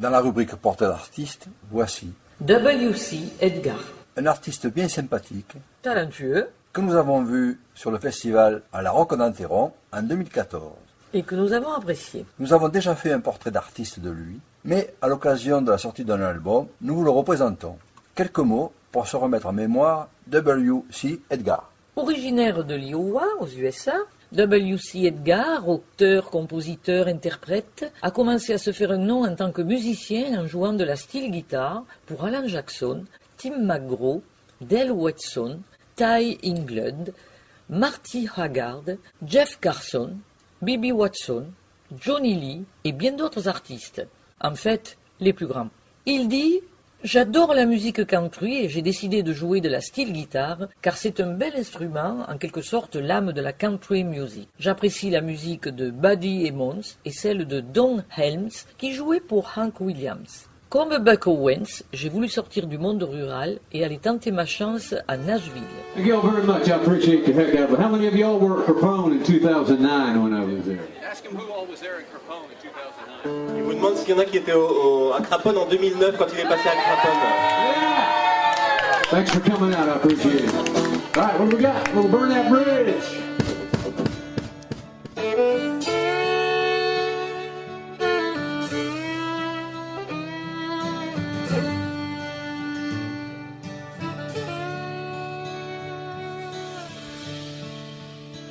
Dans la rubrique portrait d'artiste, voici W.C. Edgar. un artiste bien sympathique Talentueux que nous avons vu sur le festival à la Roque d'Anteron en 2014. et que nous avons apprécié. Nous avons déjà fait un portrait d'artiste de lui, mais à l'occasion de la sortie d'un album, nous vous le représentons. Quelques mots pour se remettre en mémoire W.C. Edgar. Originaire de l'Iowa, aux USA, W.C. Edgar, auteur, compositeur, interprète, a commencé à se faire un nom en tant que musicien en jouant de la steel guitar pour Alan Jackson, Tim McGraw, Del Watson, Ty England, Marty Haggard, Jeff Carson, Bibi Watson, Johnny Lee et bien d'autres artistes. En fait, les plus grands. Il dit J'adore la musique country et j'ai décidé de jouer de la steel guitar car c'est un bel instrument, en quelque sorte l'âme de la country music. J'apprécie la musique de Buddy Emmons et celle de Don Helms qui jouait pour Hank Williams. Comme Buck Owens, j'ai voulu sortir du monde rural et aller tenter ma chance à Nashville. Thank y'all very much. I appreciate the heck out of it. How many of y'all were at Capone in 2009 when I was there? Ask him who all was there in Capone in 2009. Il vous demande s'il y en a qui étaient au, au- à Craponne en 2009 quand il est passé à Craponne. Thanks for coming out. I appreciate it. All right, what do we got? We'll burn that bridge.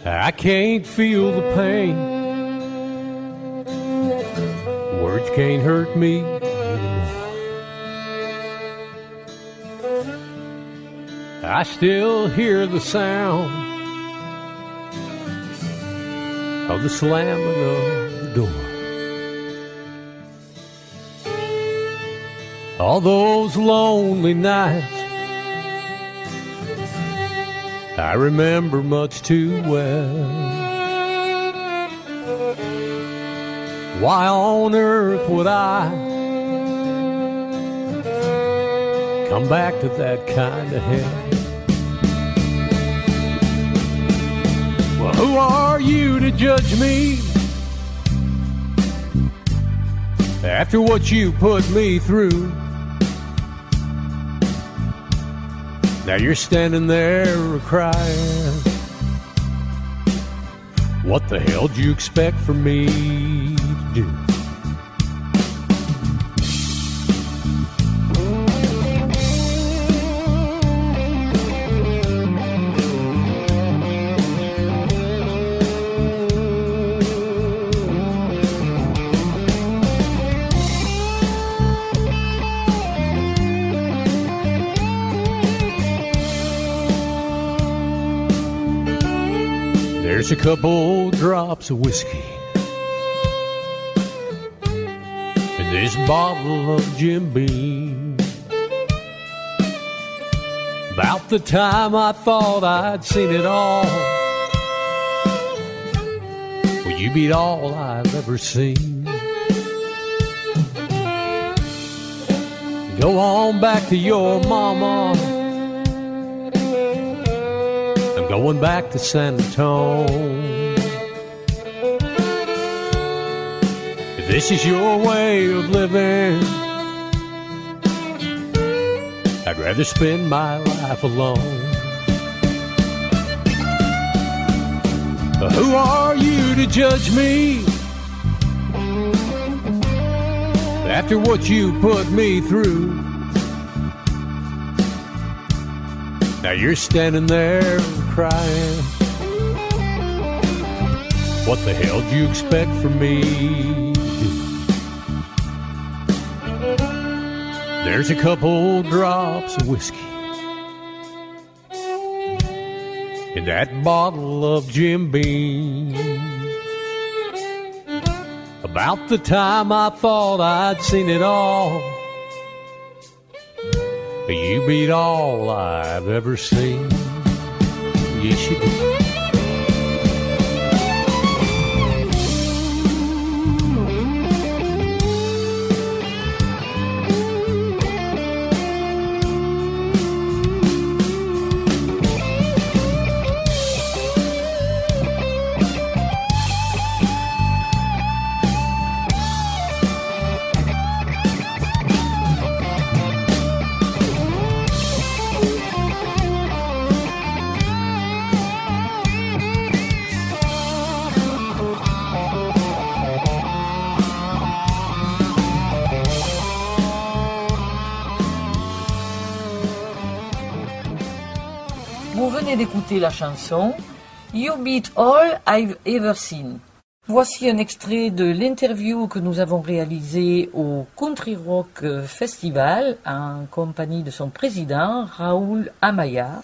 I can't feel the pain. Words can't hurt me anymore. I still hear the sound of the slamming of the door. All those lonely nights I remember much too well. Why on earth would I come back to that kind of hell? Well, who are you to judge me after what you put me through? Now you're standing there crying. What the hell do you expect from me do? There's a couple drops of whiskey this bottle of Jim Beam. About the time I thought I'd seen it all, well, you beat all I've ever seen. Go on back to your mama. I'm going back to San Antone. This is your way of living, I'd rather spend my life alone. But who are you to judge me? After what you put me through. Now you're standing there crying. What the hell do you expect from me There's a couple drops of whiskey in that bottle of Jim Beam. About the time I thought I'd seen it all. You beat all I've ever seen. Yes, you do. La chanson You Beat All I've Ever Seen. Voici un extrait de l'interview que nous avons réalisée au Country Rock Festival en compagnie de son président Raoul Amaya.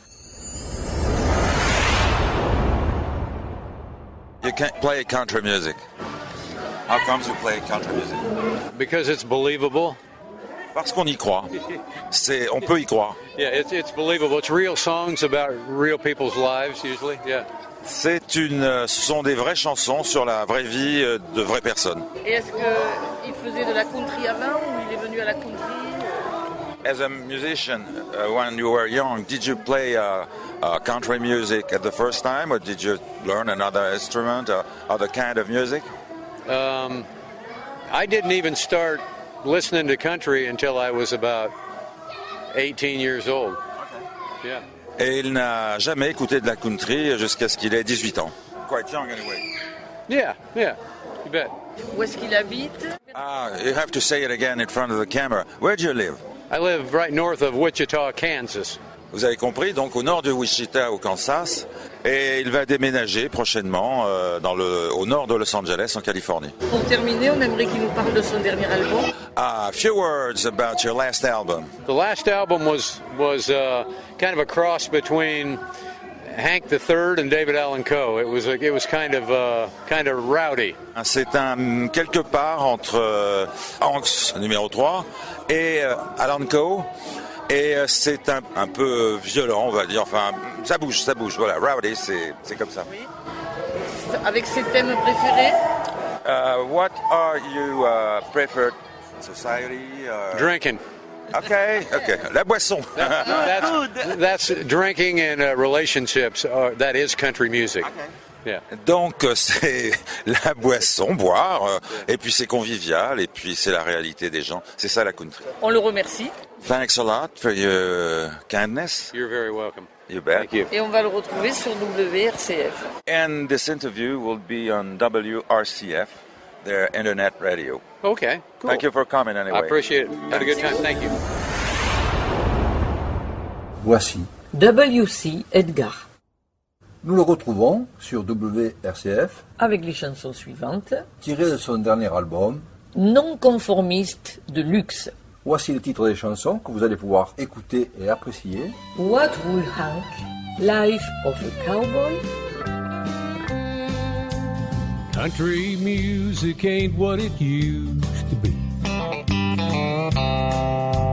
You can't play country music. How comes you play country music? Because it's believable. Parce qu'on y croit. C'est, on peut y croire. Yeah, it's, it's believable. It's real songs about real people's lives usually. Yeah. C'est une, euh, ce sont des vraies chansons sur la vraie vie euh, de vraies personnes. Et est-ce qu'il faisait de la country avant ou il est venu à la country As a musician, uh, when you were young, did you play uh, uh, country music at the first time, or did you learn another instrument, or other kind of music? Um, I didn't even start listening to country until I was about 18 years old. Yeah. Et il n'a jamais écouté de la country jusqu'à ce qu'il ait 18 ans. Quite young anyway. Yeah, yeah. You bet. Où est-ce qu'il habite? Ah, you have to say it again in front of the camera. Where do you live? I live right north of Wichita, Kansas. Vous avez compris, donc au nord de Wichita, au Kansas, et il va déménager prochainement euh, dans le, au nord de Los Angeles, en Californie. Pour terminer, on aimerait qu'il nous parle de son dernier album. A few words about your last album. The last album was was uh, kind of a cross between Hank III and David Allen Coe. It was a, it was kind of uh, kind of rowdy. C'est un quelque part entre euh, Hanks numéro 3 et euh, Alan Coe. Et euh, c'est un, un peu violent, on va dire. Enfin, ça bouge, ça bouge. Voilà, rowdy, c'est c'est comme ça. Avec ses thèmes préférés Uh, what are you uh, preferred society? Uh, Drinking. Okay, okay. La boisson. That's, that's drinking and uh, relationships. Are, that is country music. Yeah. Donc euh, c'est la boisson, boire, euh, et puis c'est convivial, et puis c'est la réalité des gens. C'est ça la country. On le remercie Thanks a lot for your kindness. You're very welcome. You bet. Thank you. et on va le retrouver sur WRCF. And this interview will be on WRCF, their internet radio. Okay. Cool. Thank you for coming anyway. I appreciate it. Had a good time. Thank you. Voici. WC Edgar, Nous le retrouvons sur WRCF, avec les chansons suivantes. tiré de son dernier album. Non conformiste de luxe. Voici le titre des chansons que vous allez pouvoir écouter et apprécier. What Will Hank, Life of a Cowboy, Country music ain't what it used to be.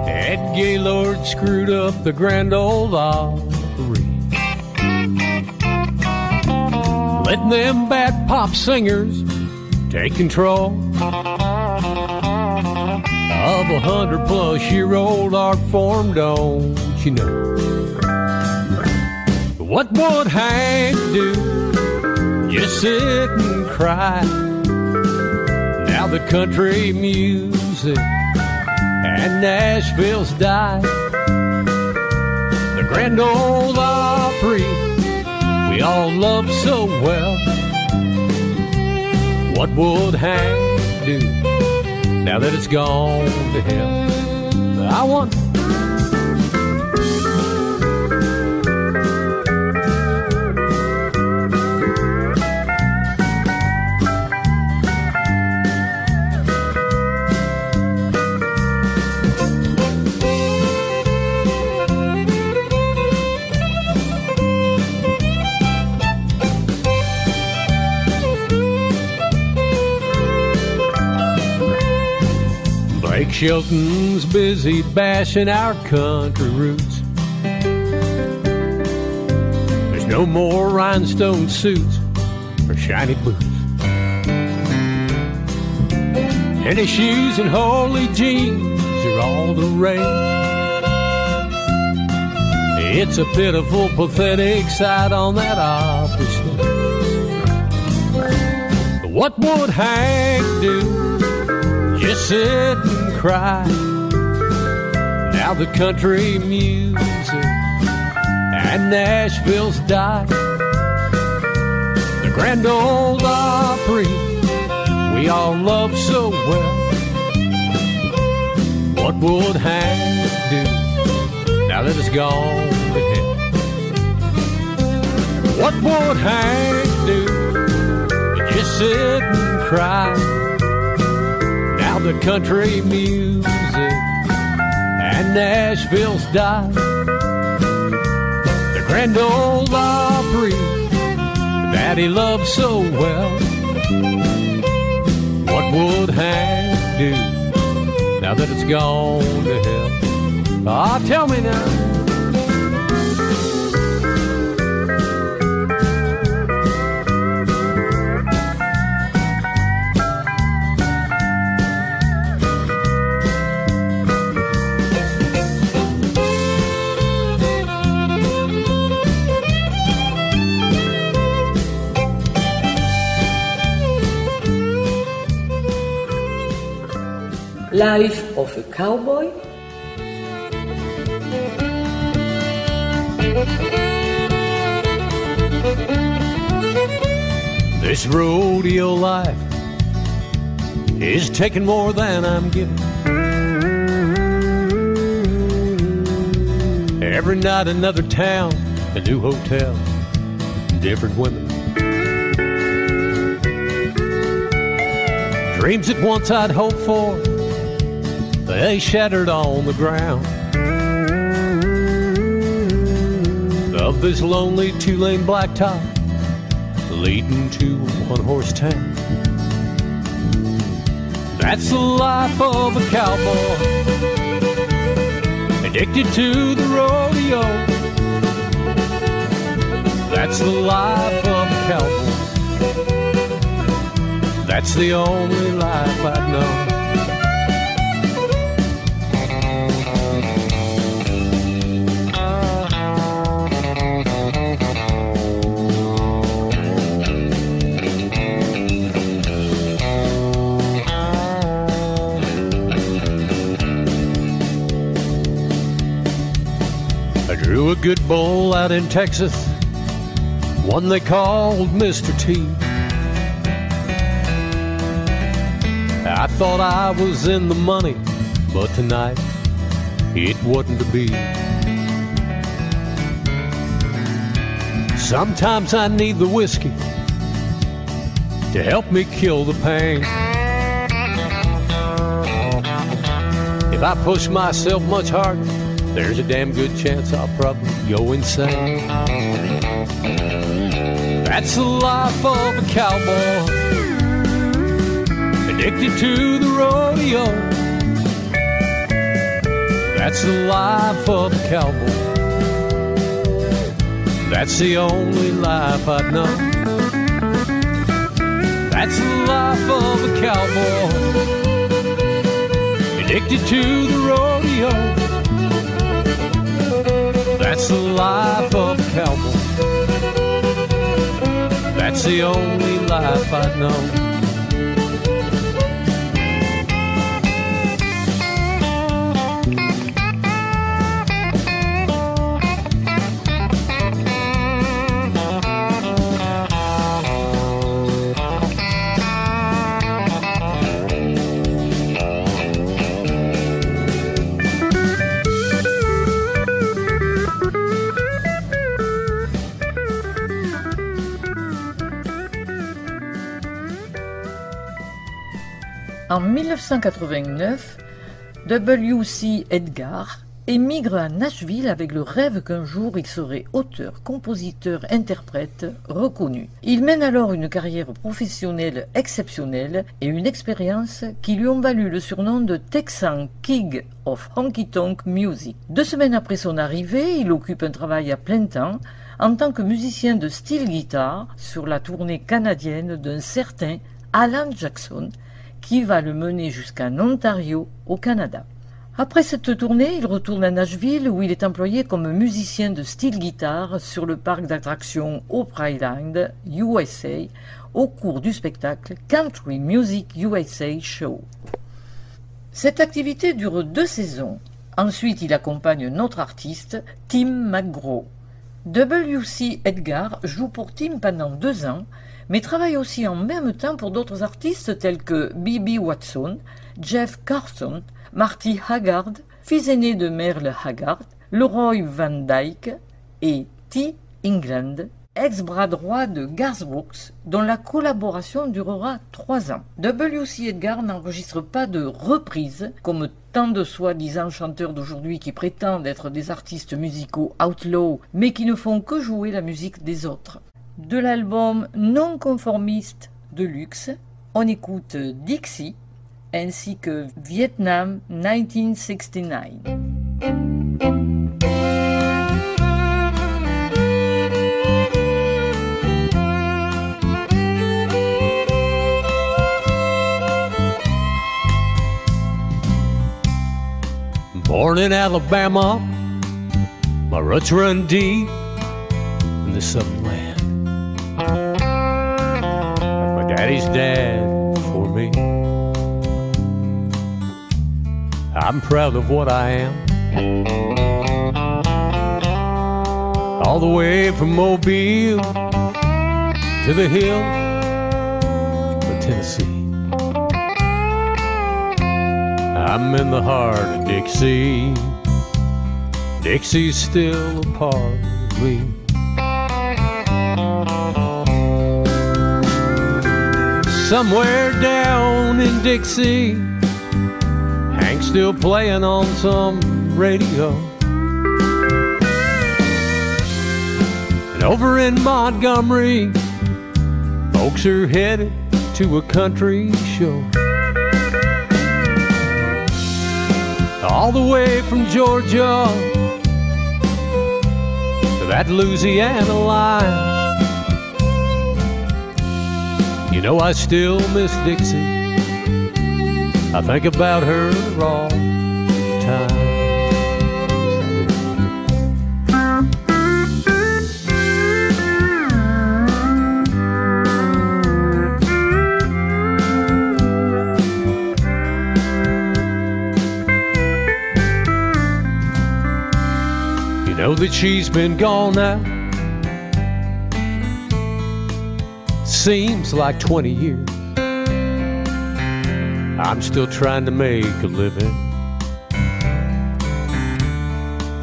Ed Gaylord screwed up the grand old Opry. Letting them bad pop singers take control a hundred plus year old art form, don't you know? What would Hank do? Just sit and cry. Now the country music and Nashville's died. The grand old Opry we all love so well. What would Hank do now that it's gone to hell? I wonder. Shelton's busy bashing our country roots. There's no more rhinestone suits or shiny boots. Tennis shoes and holy jeans are all the rage. It's a pitiful, pathetic sight on that Opry stage. What would Hank do? Just sit and cry. Now the country music and Nashville's died. The grand old Opry we all love so well. What would Hank do now that it's gone to hell? What would Hank do? Just sit and cry. The country music and Nashville's died. The grand old Opry that he loved so well. What would Hank do now that it's gone to hell? Ah, tell me now. Life of a Cowboy, This rodeo life is taking more than I'm giving. Every night, another town, a new hotel, different women. Dreams that once I'd hoped for, they shattered on the ground. Of this lonely two lane blacktop leading to one horse town. That's the life of a cowboy, addicted to the rodeo. That's the life of a cowboy. That's the only life I'd know. Good bull out in Texas, one they called Mr. T. I thought I was in the money, but tonight it wasn't to be. Sometimes I need the whiskey to help me kill the pain. If I push myself much harder, there's a damn good chance I'll probably go insane. That's the life of a cowboy, addicted to the rodeo. That's the life of a cowboy. That's the only life I'd know. That's the life of a cowboy, addicted to the rodeo. That's the life of a cowboy. That's the only life I know. En 1989, W.C. Edgar émigre à Nashville avec le rêve qu'un jour il serait auteur, compositeur, interprète reconnu. Il mène alors une carrière professionnelle exceptionnelle et une expérience qui lui ont valu le surnom de Texan King of Honky Tonk Music. Deux semaines après son arrivée, il occupe un travail à plein temps en tant que musicien de style guitare sur la tournée canadienne d'un certain Alan Jackson qui va le mener jusqu'en Ontario, au Canada. Après cette tournée, il retourne à Nashville où il est employé comme musicien de style guitare sur le parc d'attractions Opry Island, USA, au cours du spectacle Country Music USA Show. Cette activité dure deux saisons. Ensuite, il accompagne notre artiste, Tim McGraw. W.C. Edgar joue pour Tim pendant deux ans, mais travaille aussi en même temps pour d'autres artistes tels que B.B. Watson, Jeff Carson, Marty Haggard, fils aîné de Merle Haggard, Leroy Van Dyke et T. England ex-bras droit de Garth Brooks, dont la collaboration durera trois ans. W.C. Edgar n'enregistre pas de reprises, comme tant de soi-disant chanteurs d'aujourd'hui qui prétendent être des artistes musicaux outlaw, mais qui ne font que jouer la musique des autres. De l'album non conformiste de luxe, on écoute Dixie ainsi que Vietnam 1969. Born in. My dad for me. I'm proud of what I am. All the way from Mobile to the hill of Tennessee. I'm in the heart of Dixie. Dixie's still a part of me. Somewhere down in Dixie, Hank's still playing on some radio. And over in Montgomery, folks are headed to a country show. all the way from Georgia to that Louisiana line. You know, I still miss Dixie. I think about her all the time. You know that she's been gone now. Seems like 20 years. I'm still trying to make a living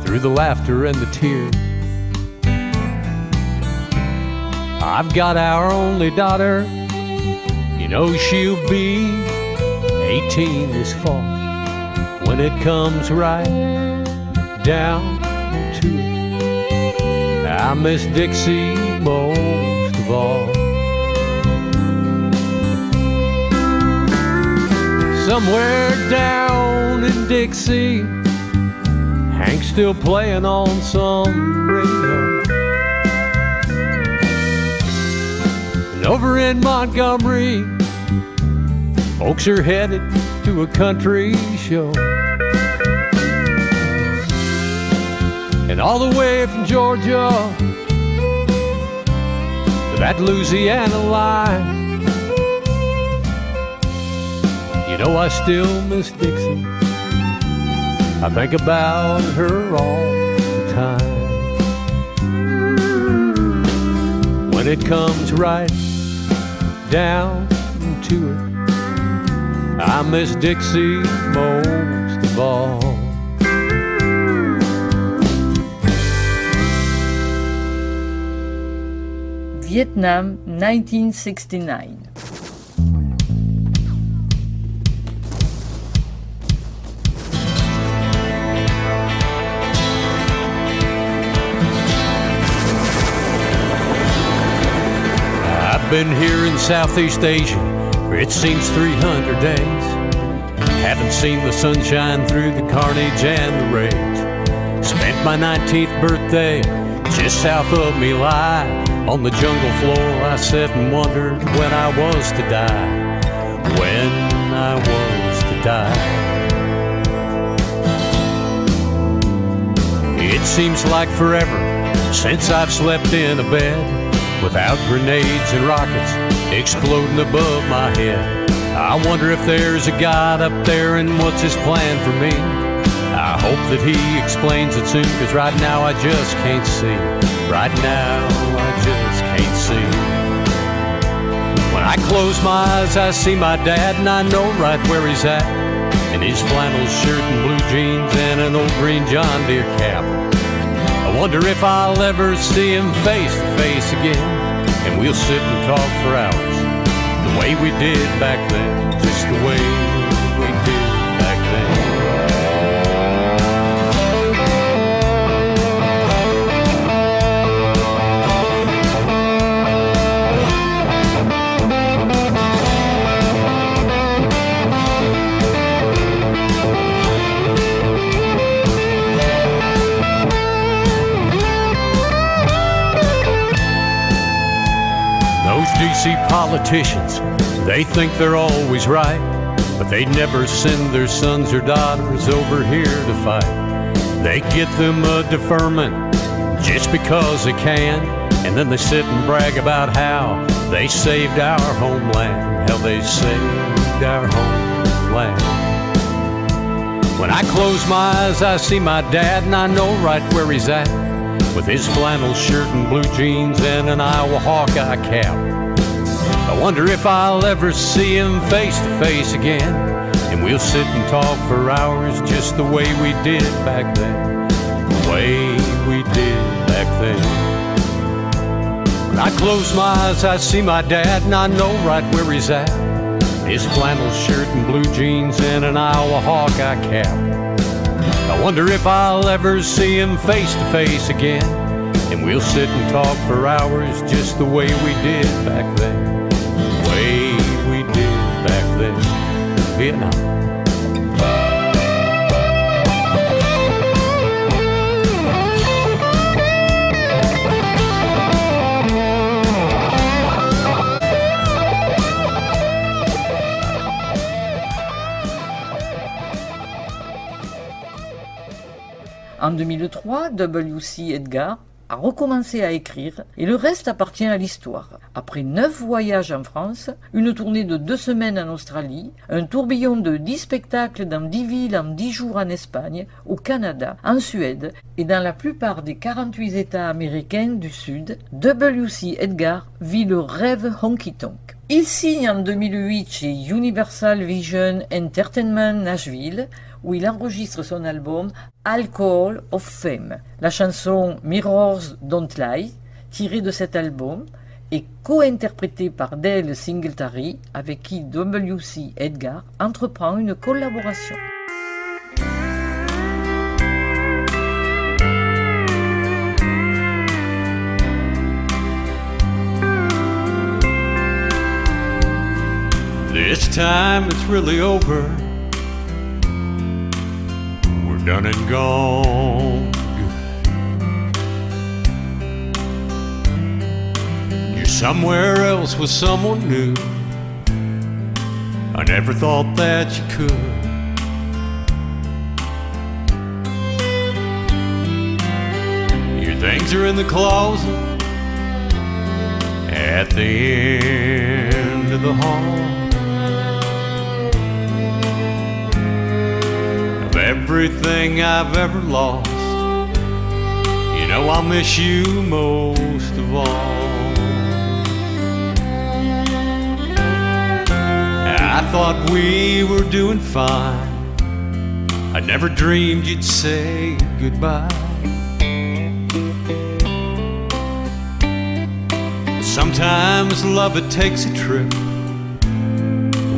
through the laughter and the tears. I've got our only daughter. You know she'll be 18 this fall when it comes right down to it. I miss Dixie most Somewhere down in Dixie, Hank's still playing on some radio. And over in Montgomery, folks are headed to a country show. And all the way from Georgia to that Louisiana line. Know, I still miss Dixie. I think about her all the time. When it comes right down to it, I miss Dixie most of all. Vietnam 1969. Been here in Southeast Asia for it seems 300 days. Haven't seen the sunshine through the carnage and the rage. Spent my 19th birthday just south of My Lai. On the jungle floor, I sat and wondered when I was to die. When I was to die. It seems like forever since I've slept in a bed without grenades and rockets exploding above my head. I wonder if there's a God up there and what's his plan for me. I hope that he explains it soon, cause right now I just can't see. Right now I just can't see. When I close my eyes, I see my dad, and I know right where he's at. In his flannel shirt and blue jeans and an old green John Deere cap. I wonder if I'll ever see him face to face again. And we'll sit and talk for hours. The way we did back then. Just the way DC politicians, they think they're always right, but they never send their sons or daughters over here to fight. They get them a deferment just because they can, and then they sit and brag about how they saved our homeland, how they saved our homeland. When I close my eyes, I see my dad, and I know right where he's at with his flannel shirt and blue jeans and an Iowa Hawkeye cap. I wonder if I'll ever see him face to face again, and we'll sit and talk for hours just the way we did back then. The way we did back then. When I close my eyes, I see my dad, and I know right where he's at. His flannel shirt and blue jeans and an Iowa Hawkeye cap. I wonder if I'll ever see him face to face again. And we'll sit and talk for hours just the way we did back then. Then. Vietnam. En 2003, W.C. Edgar a recommencé à écrire et le reste appartient à l'histoire. Après neuf voyages en France, une tournée de deux semaines en Australie, un tourbillon de dix spectacles dans dix villes en dix jours en Espagne, au Canada, en Suède et dans la plupart des 48 États américains du Sud, W.C. Edgar vit le rêve honky-tonk. Il signe en 2008 chez Universal Vision Entertainment Nashville où il enregistre son album Alcohol of Fame. La chanson Mirrors Don't Lie, tirée de cet album, est co-interprétée par Dale Singletary, avec qui W.C. Edgar entreprend une collaboration. This time it's really over. Done and gone. You're somewhere else with someone new. I never thought that you could. Your things are in the closet at the end of the hall. Everything I've ever lost, you know I'll miss you most of all. I thought we were doing fine. I never dreamed you'd say goodbye. Sometimes love it takes a trip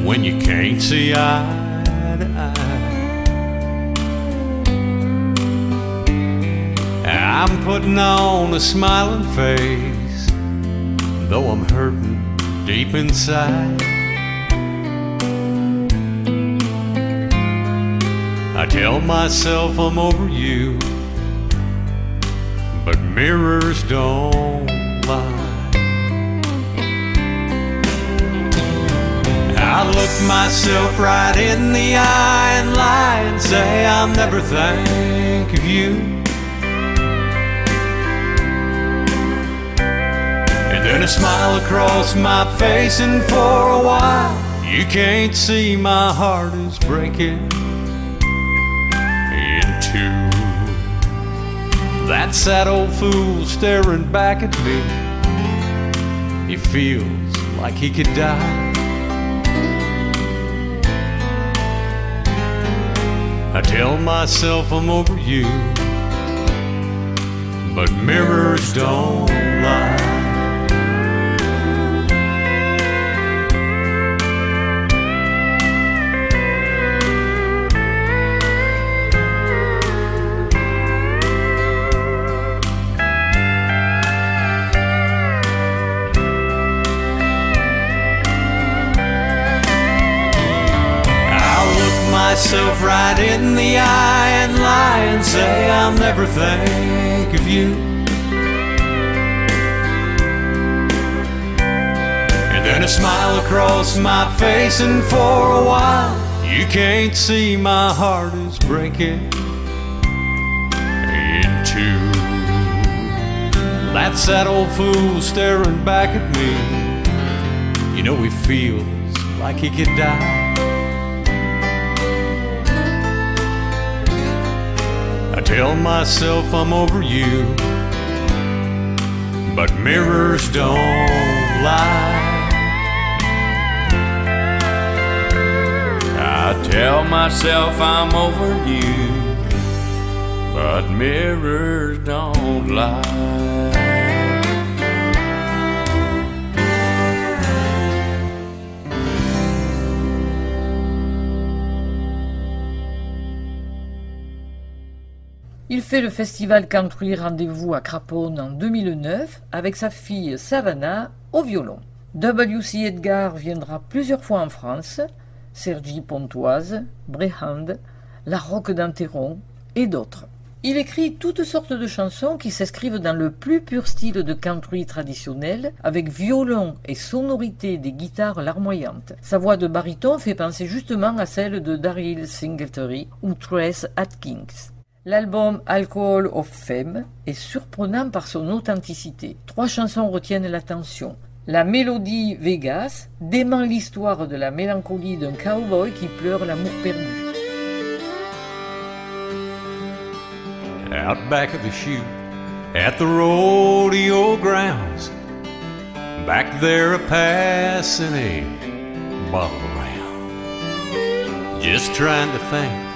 when you can't see eye I'm putting on a smiling face, though I'm hurting deep inside. I tell myself I'm over you, but mirrors don't lie. I look myself right in the eye and lie and say I'll never think of you. And a smile across my face, and for a while, you can't see my heart is breaking in two. That sad old fool staring back at me, he feels like he could die. I tell myself I'm over you, but mirrors don't myself right in the eye and lie and say I'll never think of you. And then a smile across my face, and for a while you can't see my heart is breaking in two. That's that old fool staring back at me. You know he feels like he could die. Tell myself I'm over you, but mirrors don't lie. I tell myself I'm over you, but mirrors don't lie. Il fait le festival country Rendez-vous à Craponne en 2009 avec sa fille Savannah au violon. W.C. Edgar viendra plusieurs fois en France, Sergi Pontoise, Brehand, La Roque d'Anteron et d'autres. Il écrit toutes sortes de chansons qui s'inscrivent dans le plus pur style de country traditionnel, avec violon et sonorité des guitares larmoyantes. Sa voix de baryton fait penser justement à celle de Daryl Singletary ou Trace Atkins. L'album Alcohol of Fame est surprenant par son authenticité. Trois chansons retiennent l'attention. La mélodie Vegas dément l'histoire de la mélancolie d'un cowboy qui pleure l'amour perdu. out back of the chute at the rodeo grounds. Back there, a passing a. Just trying to think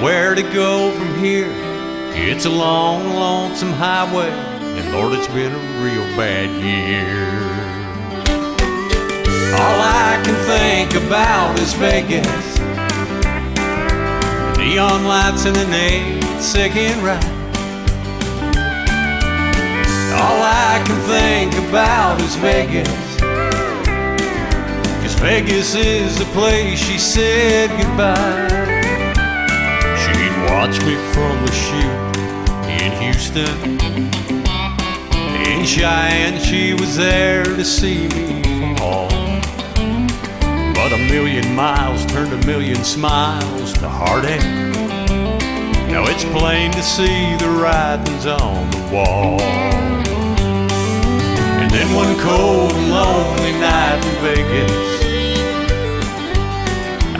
where to go from here. It's a long, lonesome highway, and Lord, it's been a real bad year. All I can think about is Vegas. Neon lights and an eight second ride. All I can think about is Vegas. Cause Vegas is the place she said goodbye. Watch me from the chute in Houston. In Cheyenne, she was there to see me fall. But a million miles turned a million smiles to heartache. Now it's plain to see the writings on the wall. And then one cold and lonely night in Vegas,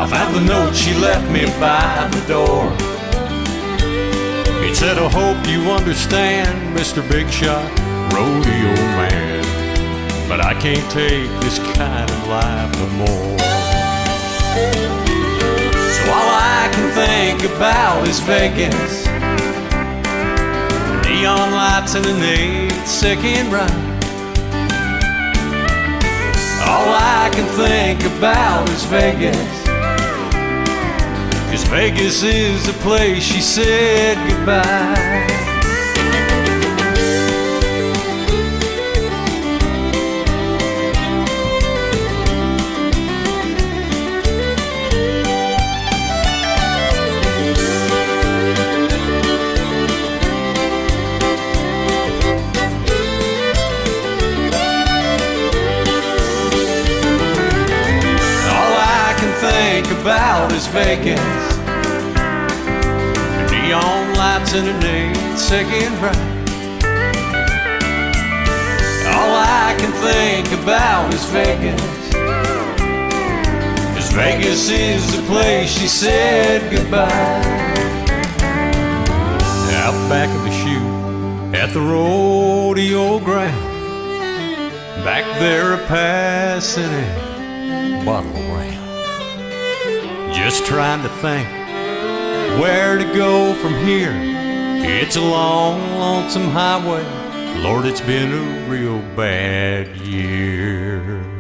I found the note she left me by the door. Said, I hope you understand, Mr. Big Shot, rodeo man. But I can't take this kind of life no more. So all I can think about is Vegas. Neon lights and an eight second ride. All I can think about is Vegas. Cause Vegas is the place she said goodbye. Vegas. Neon lights and an eight second ride. All I can think about is Vegas. Cause Vegas is the place she said goodbye. Out back of the chute at the rodeo ground. Back there, a passing bottle around. Just trying to think where to go from here. It's a long, lonesome highway. Lord, it's been a real bad year.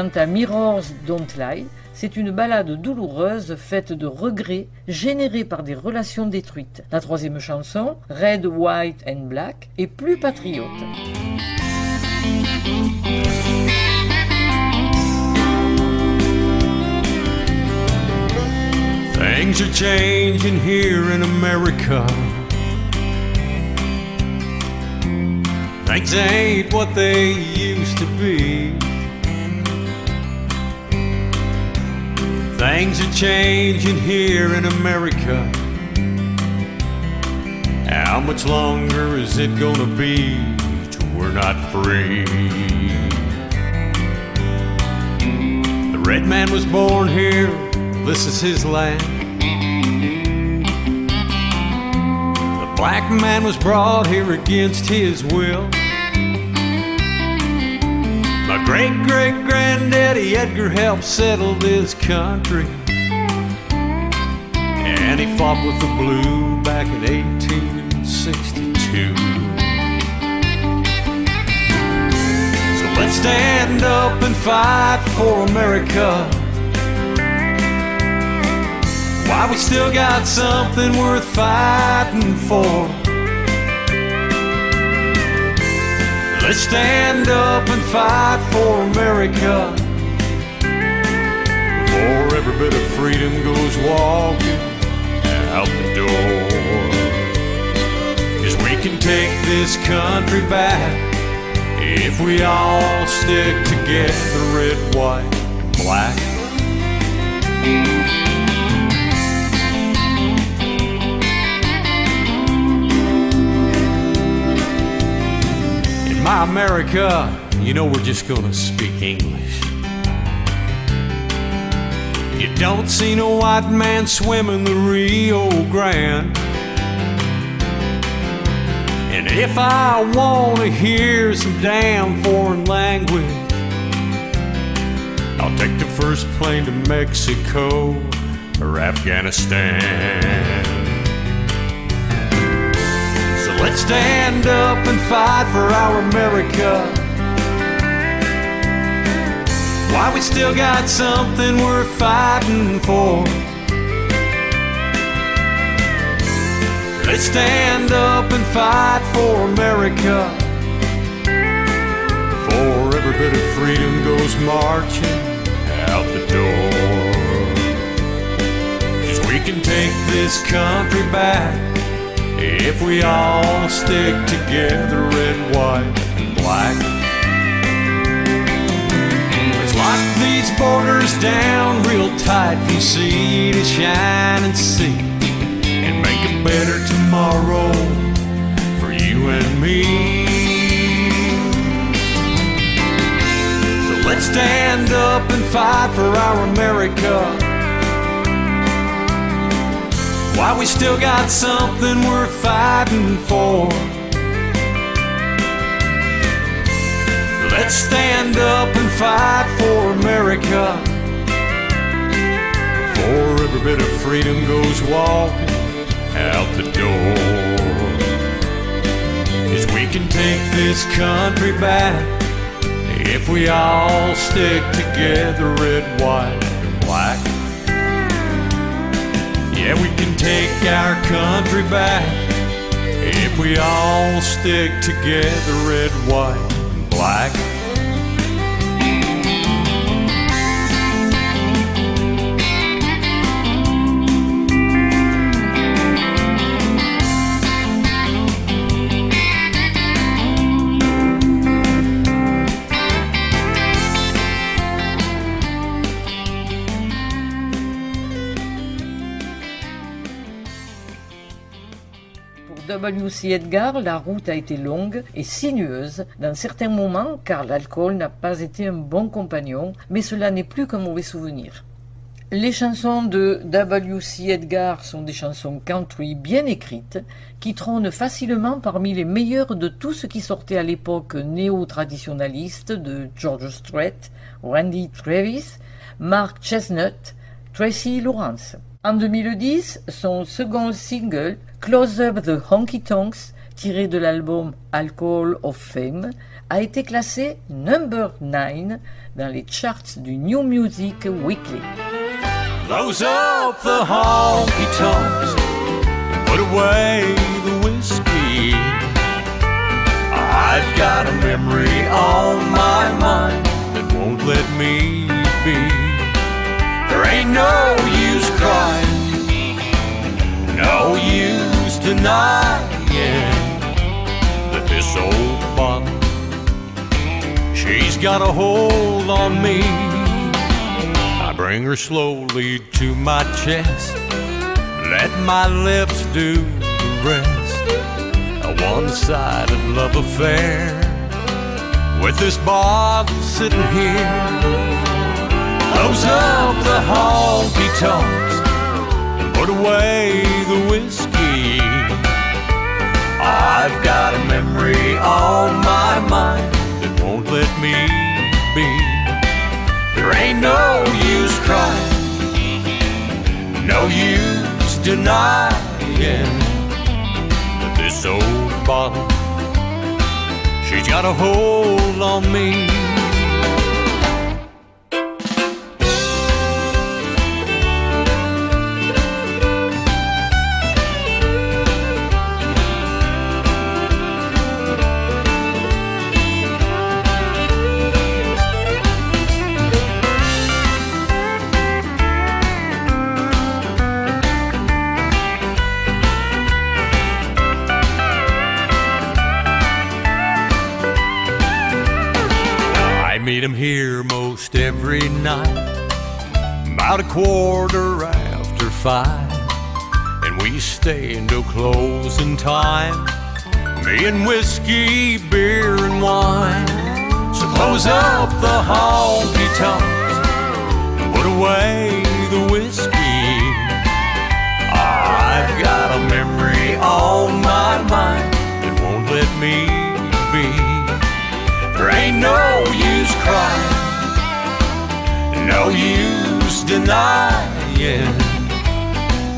Quant à Mirrors Don't Lie, c'est une ballade douloureuse faite de regrets générés par des relations détruites. La troisième chanson, Red, White and Black, est plus patriote. Things are changing here in America. Things ain't what they used to be. Things are changing here in America. How much longer is it gonna be till we're not free? The red man was born here, this is his land. The black man was brought here against his will. My great great granddaddy Edgar helped settle this country. And he fought with the blue back in 1862. So let's stand up and fight for America. Why we still got something worth fighting for. Let's stand up and fight for America. Before every bit of freedom goes walking out the door. Cause we can take this country back if we all stick together, red, white, black. America, you know we're just gonna speak English. You don't see no white man swimming the Rio Grande. And if I wanna hear some damn foreign language, I'll take the first plane to Mexico or Afghanistan. Let's stand up and fight for our America. Why we still got something worth fighting for. Let's stand up and fight for America. Before every bit of freedom goes marching out the door. Cause we can take this country back if we all stick together, red, white, and black. Let's lock these borders down real tight from sea to shining sea and make a better tomorrow for you and me. So let's stand up and fight for our America. Why we still got something worth fighting for. Let's stand up and fight for America. Before every bit of freedom goes walking out the door. Cause we can take this country back if we all stick together, red, white, and black. Yeah, we can take our country back if we all stick together, red, white, and black. W.C. Edgar, la route a été longue et sinueuse dans certains moments car l'alcool n'a pas été un bon compagnon, mais cela n'est plus qu'un mauvais souvenir. Les chansons de W.C. Edgar sont des chansons country bien écrites qui trônent facilement parmi les meilleures de tout ce qui sortait à l'époque néo-traditionnaliste de George Strait, Randy Travis, Mark Chestnut, Tracy Lawrence. En 2010, son second single, Close Up the Honky Tonks, tiré de l'album Alcohol of Fame, a été classé number 9 dans les charts du New Music Weekly. Close up the honky tonks, put away the whiskey. I've got a memory on my mind that won't let me be. There ain't no no use denying that this old bottle, she's got a hold on me. I bring her slowly to my chest, let my lips do the rest. A one sided love affair with this bottle sitting here. Close up the honky put away the whiskey. I've got a memory on my mind that won't let me be. There ain't no use crying, no use denying that this old bottle, she's got a hold on me. Night, about a quarter after five, and we stay until oh, closing time. Me and whiskey, beer, and wine. So close up the honky tonks and put away the whiskey. I've got a memory on my mind that won't let me be. There ain't no use crying, no use denying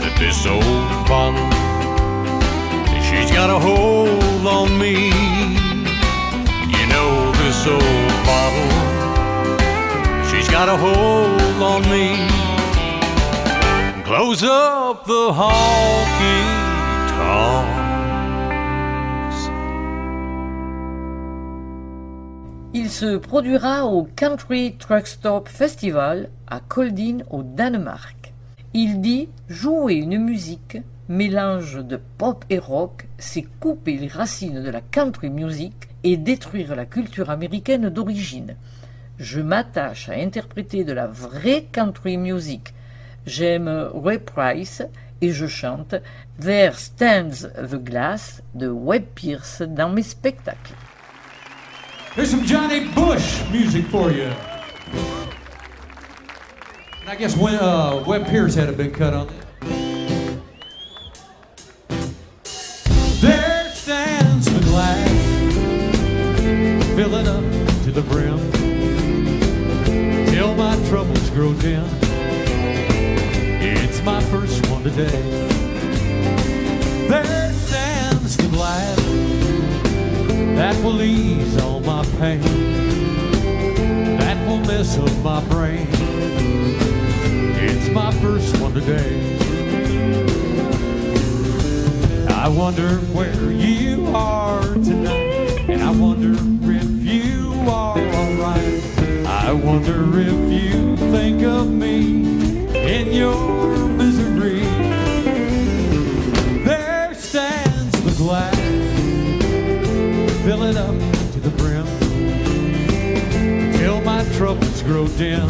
that this old bottle, she's got a hold on me. You know this old bottle, she's got a hold on me. Close up the honky tonks. Se produira au Country Truck Stop Festival à Kolding au Danemark. Il dit jouer une musique, mélange de pop et rock, c'est couper les racines de la country music et détruire la culture américaine d'origine. Je m'attache à interpréter de la vraie country music. J'aime Ray Price et je chante There Stands the Glass de Webb Pierce dans mes spectacles. Here's some Johnny Bush music for you. And I guess when uh, Webb Pierce had a big cut on it. There stands the glass, filling up to the brim, till my troubles grow dim. It's my first one today. There that will ease all my pain, that will mess up my brain. It's my first one today. I wonder where you are tonight, and I wonder if you are alright. I wonder if you think of me in your misery. There stands the glass fill it up to the brim till my troubles grow dim.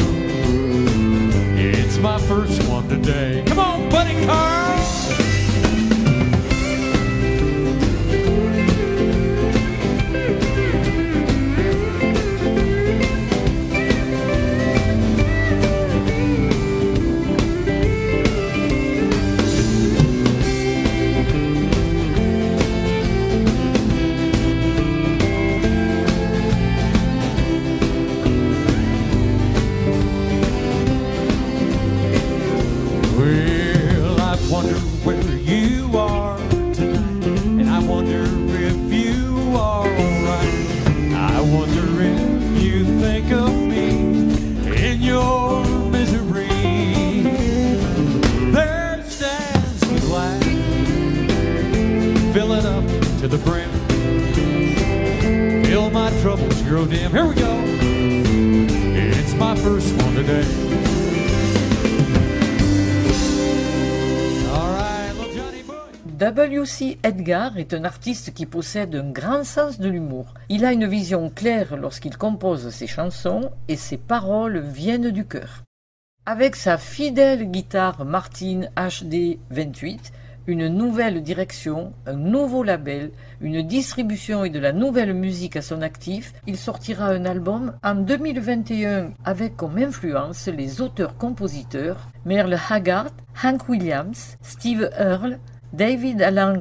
It's my first one today. Come on, buddy Carl. Edgar est un artiste qui possède un grand sens de l'humour. Il a une vision claire lorsqu'il compose ses chansons et ses paroles viennent du cœur. Avec sa fidèle guitare Martin HD 28, une nouvelle direction, un nouveau label, une distribution et de la nouvelle musique à son actif, il sortira un album en 2021 avec comme influence les auteurs-compositeurs Merle Haggard, Hank Williams, Steve Earle, David Alan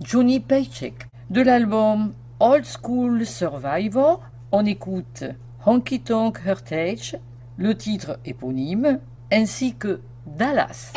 Johnny Paycheck. De l'album Old School Survivor, on écoute Honky Tonk Heritage, le titre éponyme, ainsi que Dallas.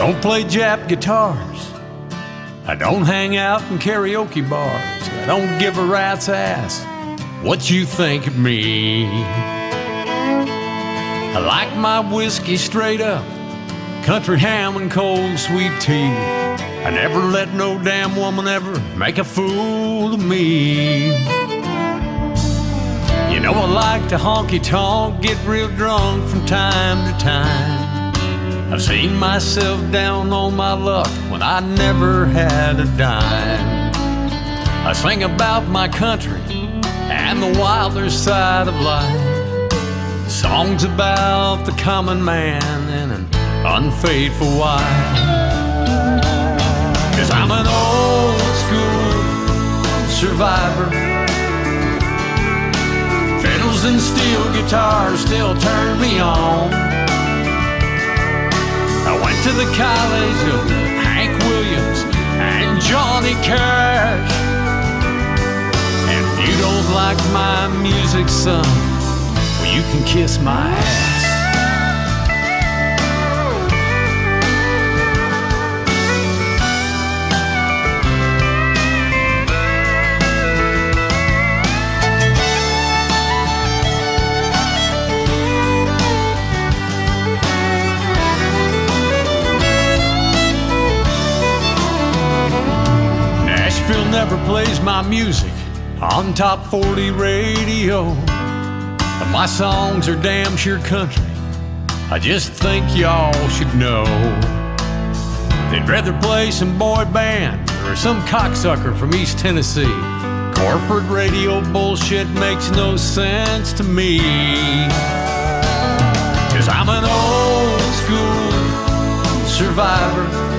Don't play Jap guitars. I don't hang out in karaoke bars. I don't give a rat's ass what you think of me. I like my whiskey straight up, country ham and cold sweet tea. I never let no damn woman ever make a fool of me. You know I like to honky tonk, get real drunk from time to time. I've seen myself down on my luck when I never had a dime. I sing about my country and the wilder side of life. Songs about the common man and an unfaithful wife. Cause I'm an old school survivor. Fiddles and steel guitars still turn me on. I went to the college of Hank Williams and Johnny Cash. And if you don't like my music, son, well, you can kiss my ass. Never plays my music on top 40 radio. But my songs are damn sure country. I just think y'all should know. They'd rather play some boy band or some cocksucker from East Tennessee. Corporate radio bullshit makes no sense to me. Cause I'm an old school survivor.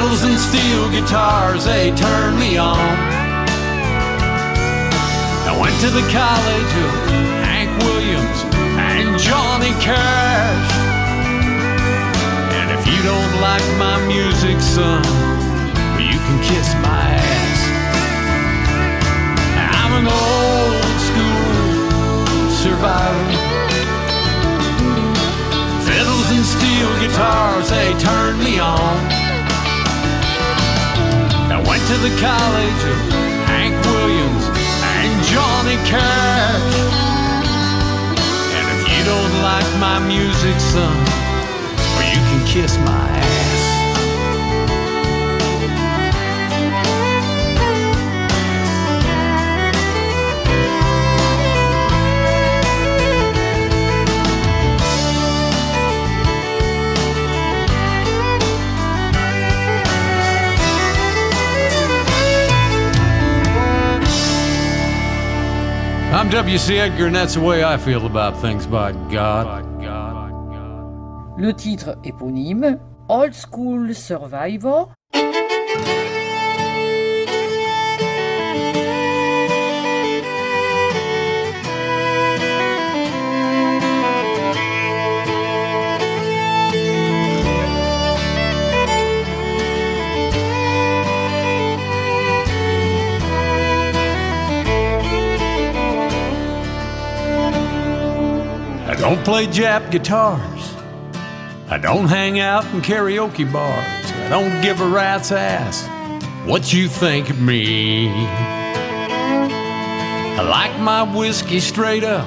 Fiddles and steel guitars, they turn me on. I went to the college of Hank Williams and Johnny Cash. And if you don't like my music, son, you can kiss my ass. I'm an old school survivor. Fiddles and steel guitars, they turn me on. Went to the college of Hank Williams and Johnny Cash. And if you don't like my music, son, well, you can kiss my ass. I'm W.C. Edgar, and that's the way I feel about things, by God. Le titre éponyme, Old School Survivor, don't play Jap guitars. I don't hang out in karaoke bars. I don't give a rat's ass what you think of me. I like my whiskey straight up,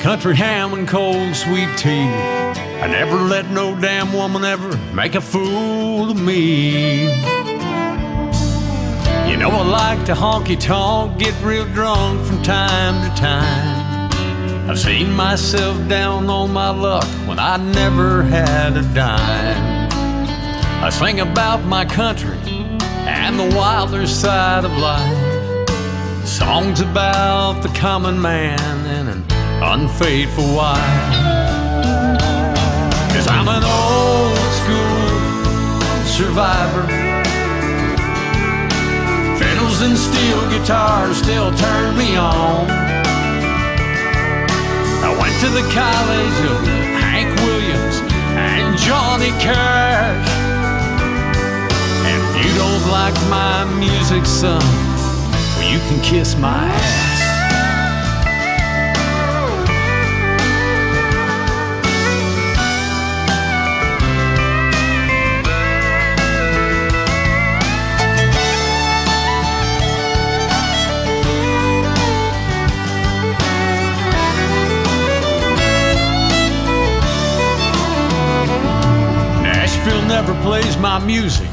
country ham and cold sweet tea. I never let no damn woman ever make a fool of me. You know I like to honky tonk, get real drunk from time to time. I've seen myself down on my luck when I never had a dime. I sing about my country and the wilder side of life. Songs about the common man and an unfaithful wife. Cause I'm an old school survivor. Fiddles and steel guitars still turn me on. To the college of Hank Williams and Johnny Cash. And if you don't like my music, son, well, you can kiss my ass. Plays my music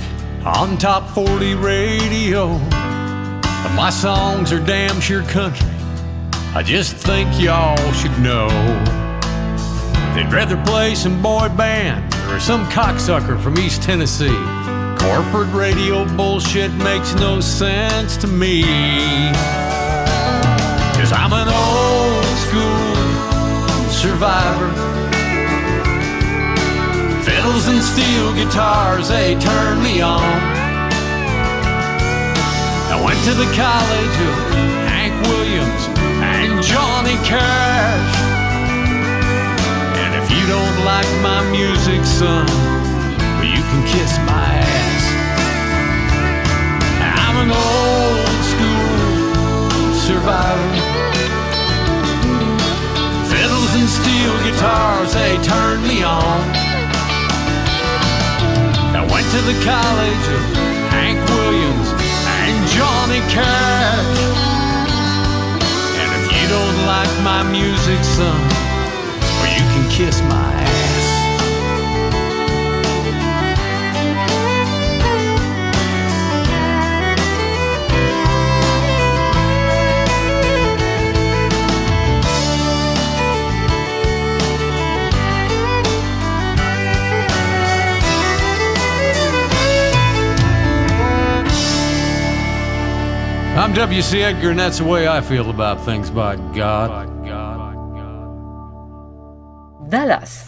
on top 40 radio. But my songs are damn sure country. I just think y'all should know. They'd rather play some boy band or some cocksucker from East Tennessee. Corporate radio bullshit makes no sense to me. Cause I'm an old school survivor. Fiddles and steel guitars, they turn me on. I went to the college of Hank Williams and Johnny Cash. And if you don't like my music, son, you can kiss my ass. I'm an old school survivor. Fiddles and steel guitars, they turn me on. Went to the college of Hank Williams and Johnny Cash. And if you don't like my music, son, well, you can kiss my I'm W.C. Edgar, and that's the way I feel about things, by God. Dallas.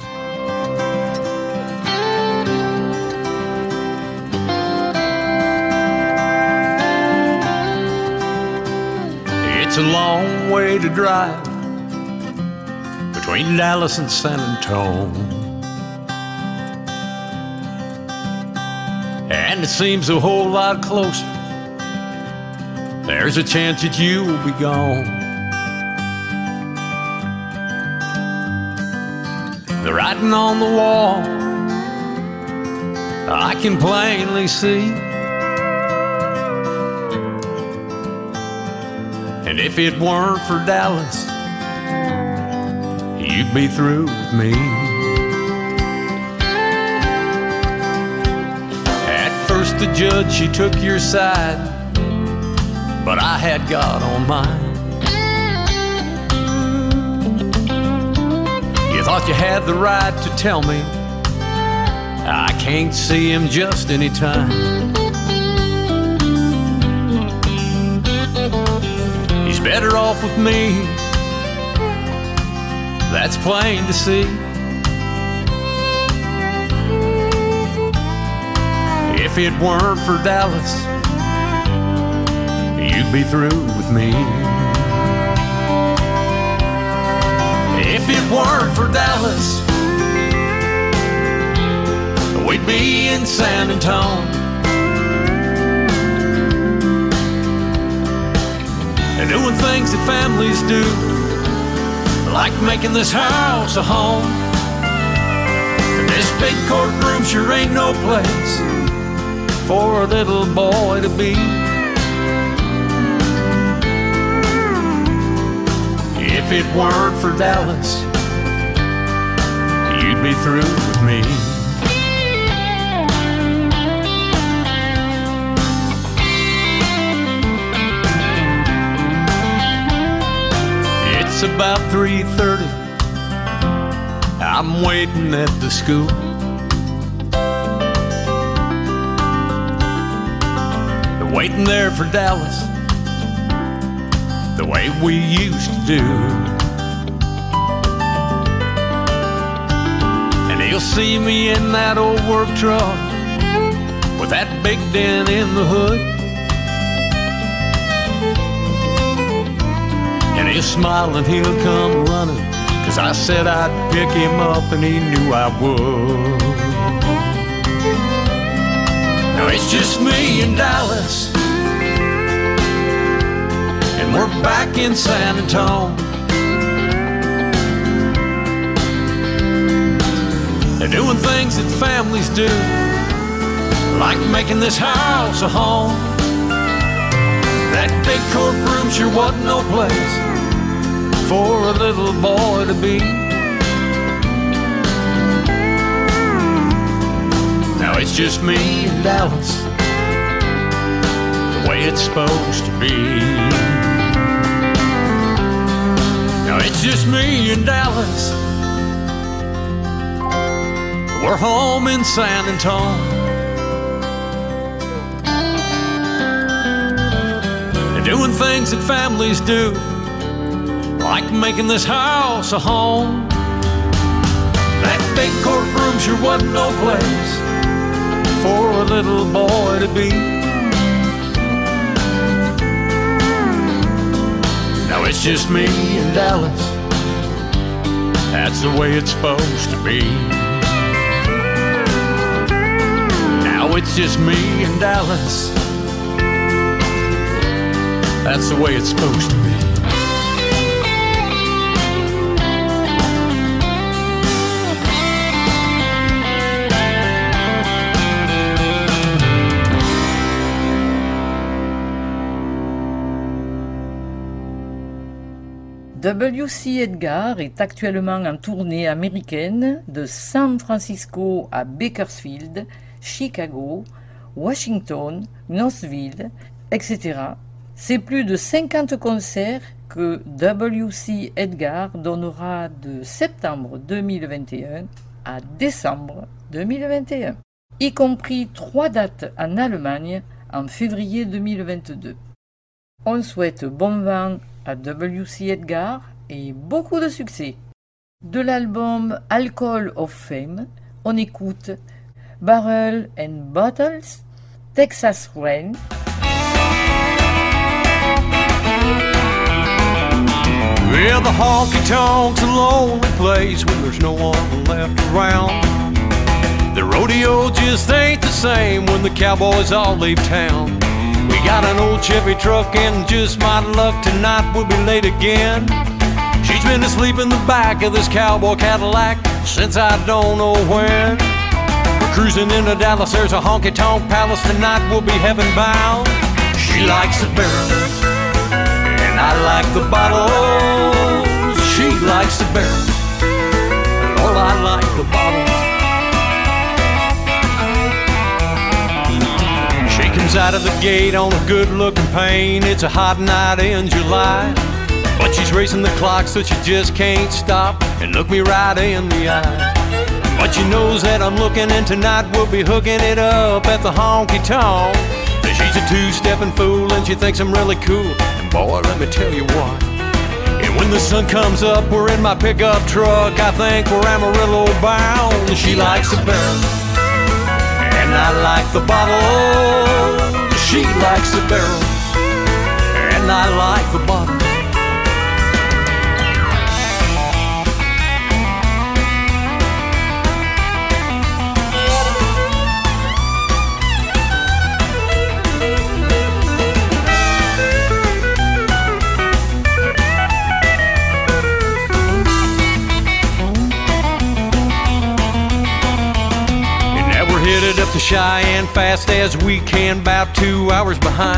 It's a long way to drive between Dallas and San Antonio. And it seems a whole lot closer. There's a chance that you will be gone. The writing on the wall, I can plainly see. And if it weren't for Dallas, you'd be through with me. At first, the judge, she took your side, but I had God on mine. You thought you had the right to tell me I can't see him just anytime. He's better off with me. That's plain to see. If it weren't for Dallas, you'd be through with me. If it weren't for Dallas, we'd be in San Antonio. And doing things that families do, like making this house a home. This big courtroom sure ain't no place for a little boy to be. It weren't for Dallas, you'd be through with me. It's about 3:30. I'm waiting at the school. Waiting there for Dallas the way we used to do. And he'll see me in that old work truck with that big dent in the hood. And he'll smile and he'll come running, cause I said I'd pick him up and he knew I would. Now it's just me and Dallas we're back in San Antonio. They're doing things that families do, like making this house a home. That big courtroom sure wasn't no place for a little boy to be. Now it's just me and Dallas, the way it's supposed to be. It's just me in Dallas. We're home in San Antonio. Doing things that families do, like making this house a home. That big courtroom sure wasn't no place for a little boy to be. It's just me and Dallas. That's the way it's supposed to be. Now it's just me and Dallas. That's the way it's supposed to be. W.C. Edgar est actuellement en tournée américaine de San Francisco à Bakersfield, Chicago, Washington, Knoxville, etc. C'est plus de 50 concerts que W.C. Edgar donnera de septembre 2021 à décembre 2021, y compris trois dates en Allemagne en février 2022. On souhaite bon vent à W.C. Edgar et beaucoup de succès. De l'album Alcohol of Fame, on écoute Barrel and Bottles, Texas Rain. Yeah, the honky tonk's a lonely place when there's no one left around. The rodeo just ain't the same when the cowboys all leave town. We got an old Chevy truck and just my luck tonight we'll be late again. She's been asleep in the back of this cowboy Cadillac since I don't know when. We're cruising into Dallas, there's a honky tonk palace tonight we'll be heaven bound. She likes the barrels and I like the bottles. She likes the barrels and all I like the bottles. Comes out of the gate on a good looking pain. It's a hot night in July. But she's racing the clock so she just can't stop and look me right in the eye. But she knows that I'm looking and tonight we'll be hooking it up at the honky tonk. She's a two-stepping fool and she thinks I'm really cool. And boy, let me tell you what. And when the sun comes up, we're in my pickup truck. I think we're Amarillo bound. She likes the barrel I like the bottle. She likes the barrels, and I like the bottle. Fast as we can, about two hours behind.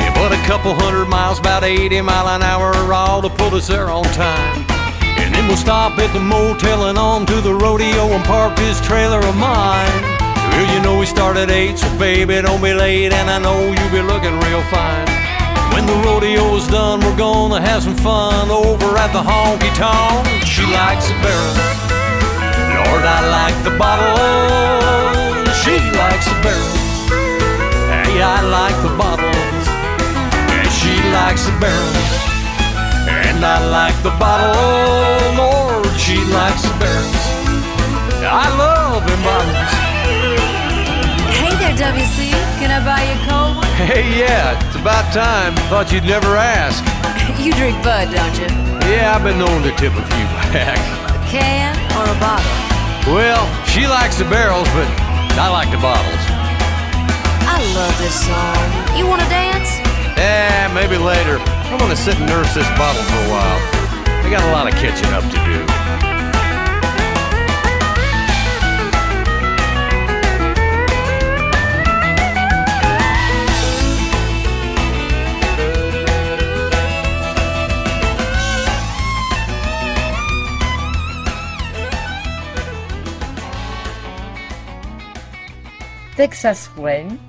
Yeah, but a couple hundred miles, about 80 mile an hour, all to put us there on time. And then we'll stop at the motel and on to the rodeo and park this trailer of mine. Well, you know we start at 8, so baby, don't be late, and I know you'll be looking real fine. When the rodeo's done, we're gonna have some fun over at the honky tonk. She likes the barrels. Lord, I like the bottles. She likes the barrels. Hey, I like the bottles. And she likes the barrels. And I like the bottle. Lord, she likes the barrels. I love them bottles. Hey there, WC. Can I buy you a cold one? Hey, yeah, it's about time. Thought you'd never ask. You drink Bud, don't you? Yeah, I've been known to tip a few back. A can or a bottle? Well, she likes the barrels, but I like the bottles. I love this song. You want to dance? Eh, maybe later. I'm gonna sit and nurse this bottle for a while. I got a lot of catching up to do. Texas Rain,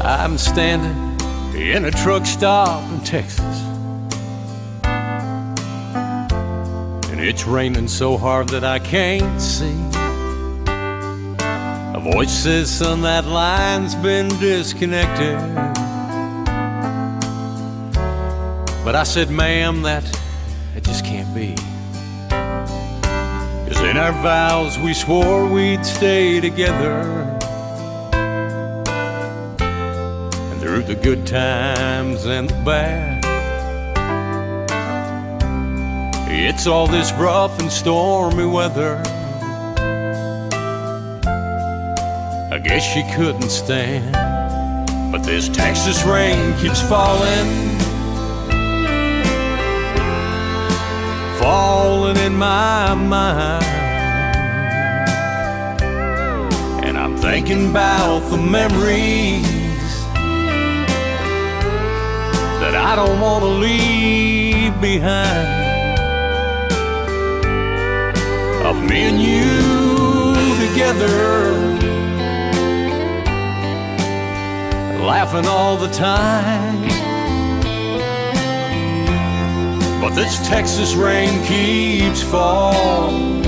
I'm standing in a truck stop in Texas. And it's raining so hard that I can't see. A voice says, son, that line's been disconnected. But I said, ma'am, that, that just can't be. Cause in our vows we swore we'd stay together. And through the good times and the bad. It's all this rough and stormy weather. I guess she couldn't stand. But this Texas rain keeps falling. Falling in my mind. And I'm thinking about the memories that I don't want to leave behind. Of me and you together, laughing all the time. But this Texas rain keeps falling,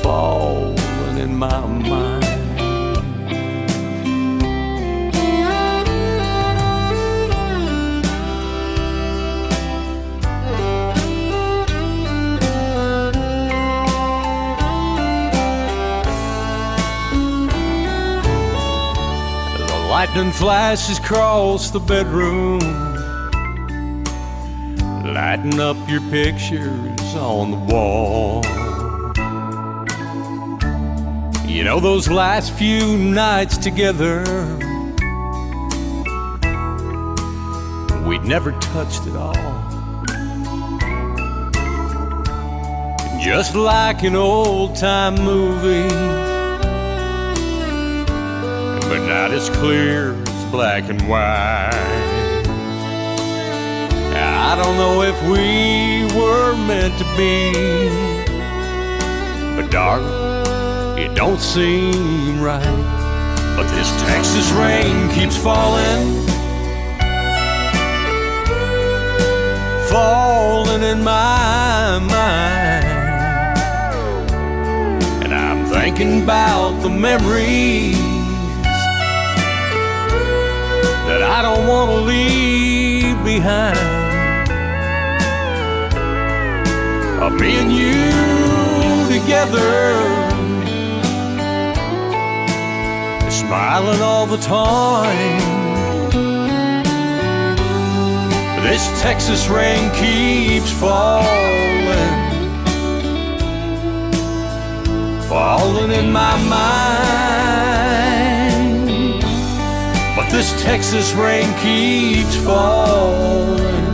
falling in my mind. The lightning flashes across the bedroom lighting up your pictures on the wall. You know, those last few nights together, we'd never touched it all. Just like an old time movie, but not as clear as black and white. I don't know if we were meant to be, but darling, it don't seem right. But this Texas rain keeps falling, falling in my mind. And I'm thinking about the memories that I don't want to leave behind. Of me and you together, smiling all the time. This Texas rain keeps falling, falling in my mind. But this Texas rain keeps falling, falling.